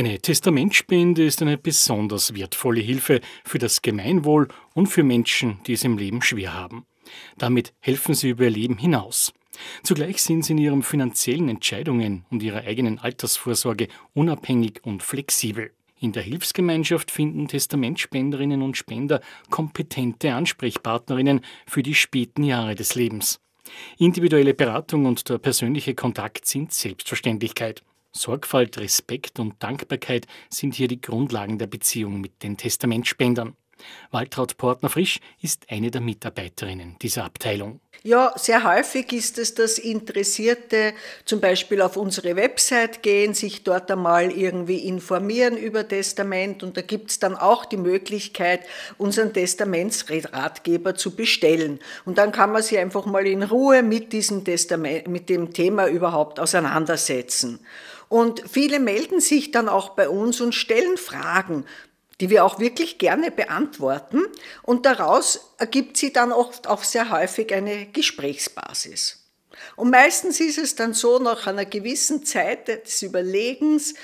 Eine Testamentspende ist eine besonders wertvolle Hilfe für das Gemeinwohl und für Menschen, die es im Leben schwer haben. Damit helfen sie über ihr Leben hinaus. Zugleich sind sie in ihren finanziellen Entscheidungen und ihrer eigenen Altersvorsorge unabhängig und flexibel. In der Hilfsgemeinschaft finden Testamentspenderinnen und Spender kompetente Ansprechpartnerinnen für die späten Jahre des Lebens. Individuelle Beratung und der persönliche Kontakt sind Selbstverständlichkeit. Sorgfalt, Respekt und Dankbarkeit sind hier die Grundlagen der Beziehung mit den Testamentspendern. Waltraud Portner-Frisch ist eine der Mitarbeiterinnen dieser Abteilung. Ja, sehr häufig ist es, dass Interessierte zum Beispiel auf unsere Website gehen, sich dort einmal irgendwie informieren über Testament und da gibt es dann auch die Möglichkeit, unseren Testamentsratgeber zu bestellen. Und dann kann man sich einfach mal in Ruhe mit diesem Testament, mit dem Thema überhaupt auseinandersetzen. Und viele melden sich dann auch bei uns und stellen Fragen die wir auch wirklich gerne beantworten. Und daraus ergibt sie dann oft auch sehr häufig eine Gesprächsbasis. Und meistens ist es dann so, nach einer gewissen Zeit des Überlegens,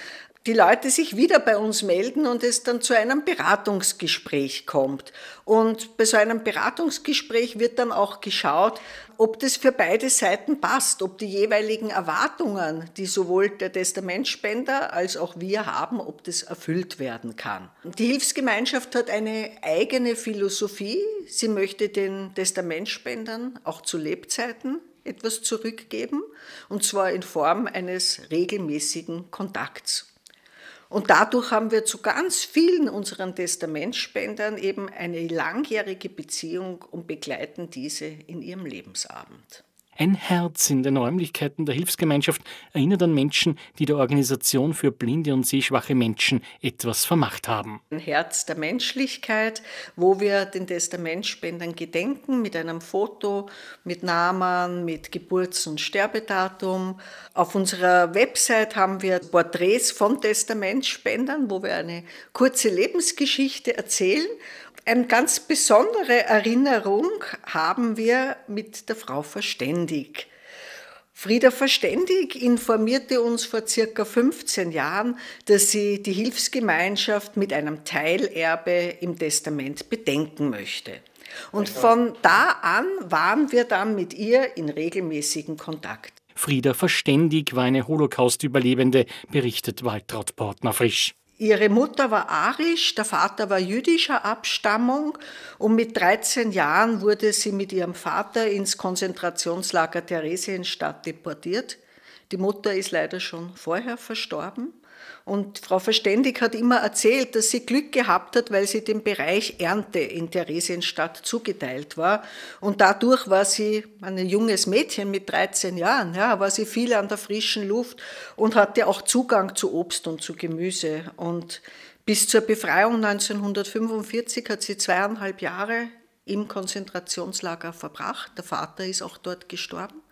die Leute sich wieder bei uns melden und es dann zu einem Beratungsgespräch kommt. Und bei so einem Beratungsgespräch wird dann auch geschaut, ob das für beide Seiten passt, ob die jeweiligen Erwartungen, die sowohl der Testamentspender als auch wir haben, ob das erfüllt werden kann. Die Hilfsgemeinschaft hat eine eigene Philosophie. Sie möchte den Testamentspendern auch zu Lebzeiten etwas zurückgeben, und zwar in Form eines regelmäßigen Kontakts. Und dadurch haben wir zu ganz vielen unseren Testamentspendern eben eine langjährige Beziehung und begleiten diese in ihrem Lebensabend. Ein Herz in den Räumlichkeiten der Hilfsgemeinschaft erinnert an Menschen, die der Organisation für blinde und sehschwache Menschen etwas vermacht haben. Ein Herz der Menschlichkeit, wo wir den Testamentspendern gedenken mit einem Foto, mit Namen, mit Geburts- und Sterbedatum. Auf unserer Website haben wir Porträts von Testamentspendern, wo wir eine kurze Lebensgeschichte erzählen eine ganz besondere Erinnerung haben wir mit der Frau Verständig. Frieda Verständig informierte uns vor circa 15 Jahren, dass sie die Hilfsgemeinschaft mit einem Teilerbe im Testament bedenken möchte. Und von da an waren wir dann mit ihr in regelmäßigen Kontakt. Frieda Verständig war eine Holocaust-Überlebende, berichtet Waltraud Portner-Frisch. Ihre Mutter war arisch, der Vater war jüdischer Abstammung und mit 13 Jahren wurde sie mit ihrem Vater ins Konzentrationslager Theresienstadt deportiert. Die Mutter ist leider schon vorher verstorben. Und Frau Verständig hat immer erzählt, dass sie Glück gehabt hat, weil sie dem Bereich Ernte in Theresienstadt zugeteilt war. Und dadurch war sie ein junges Mädchen mit 13 Jahren, ja, war sie viel an der frischen Luft und hatte auch Zugang zu Obst und zu Gemüse. Und bis zur Befreiung 1945 hat sie zweieinhalb Jahre im Konzentrationslager verbracht. Der Vater ist auch dort gestorben.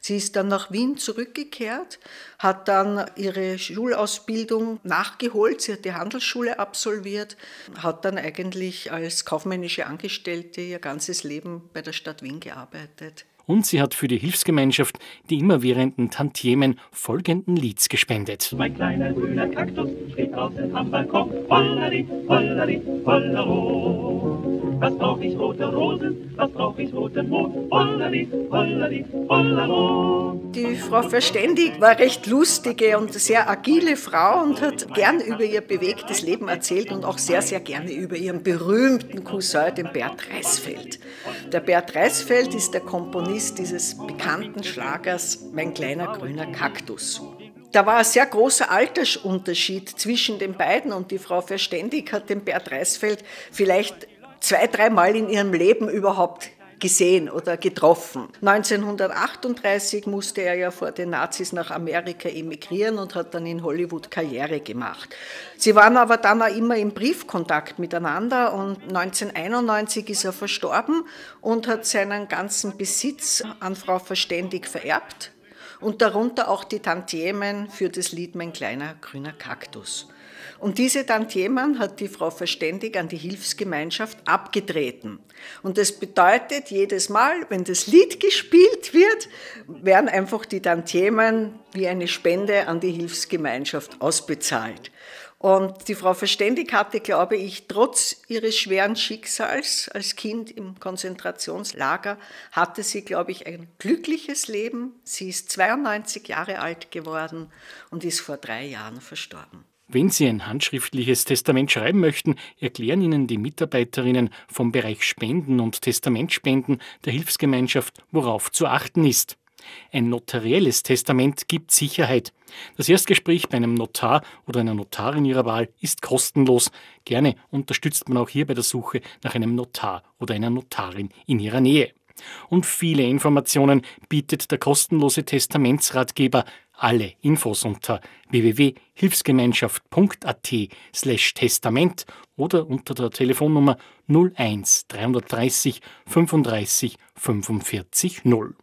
Sie ist dann nach Wien zurückgekehrt, hat dann ihre Schulausbildung nachgeholt. Sie hat die Handelsschule absolviert, hat dann eigentlich als kaufmännische Angestellte ihr ganzes Leben bei der Stadt Wien gearbeitet. Und sie hat für die Hilfsgemeinschaft die immerwährenden Tantiemen folgenden Lieds gespendet. Mein kleiner grüner Kaktus steht draußen am Balkon. Hollari, hollari, hollero. Was brauch ich rote Rosen, was brauch ich roten Mond? Hollari, hollari, hollero. Die Frau Verständig war recht lustige und sehr agile Frau und hat gern über ihr bewegtes Leben erzählt und auch sehr, sehr gerne über ihren berühmten Cousin, den Bert Reisfeld. Der Bert Reisfeld ist der Komponist dieses bekannten Schlagers Mein kleiner grüner Kaktus. Da war ein sehr großer Altersunterschied zwischen den beiden und die Frau Verständig hat den Bert Reisfeld vielleicht zwei, dreimal in ihrem Leben überhaupt gesehen oder getroffen. 1938 musste er ja vor den Nazis nach Amerika emigrieren und hat dann in Hollywood Karriere gemacht. Sie waren aber dann auch immer im Briefkontakt miteinander und 1991 ist er verstorben und hat seinen ganzen Besitz an Frau Verständig vererbt und darunter auch die Tantiemen für das Lied Mein kleiner grüner Kaktus. Und diese Tantiemen hat die Frau Verständig an die Hilfsgemeinschaft abgetreten. Und das bedeutet, jedes Mal, wenn das Lied gespielt wird, werden einfach die Tantiemen wie eine Spende an die Hilfsgemeinschaft ausbezahlt. Und die Frau Verständig hatte, glaube ich, trotz ihres schweren Schicksals als Kind im Konzentrationslager, hatte sie, glaube ich, ein glückliches Leben. Sie ist 92 Jahre alt geworden und ist vor drei Jahren verstorben. Wenn Sie ein handschriftliches Testament schreiben möchten, erklären Ihnen die Mitarbeiterinnen vom Bereich Spenden und Testamentspenden der Hilfsgemeinschaft, worauf zu achten ist. Ein notarielles Testament gibt Sicherheit. Das Erstgespräch bei einem Notar oder einer Notarin Ihrer Wahl ist kostenlos. Gerne unterstützt man auch hier bei der Suche nach einem Notar oder einer Notarin in Ihrer Nähe. Und viele Informationen bietet der kostenlose Testamentsratgeber. Alle Infos unter www.hilfsgemeinschaft.at slash Testament oder unter der Telefonnummer 01 330 35 45 0.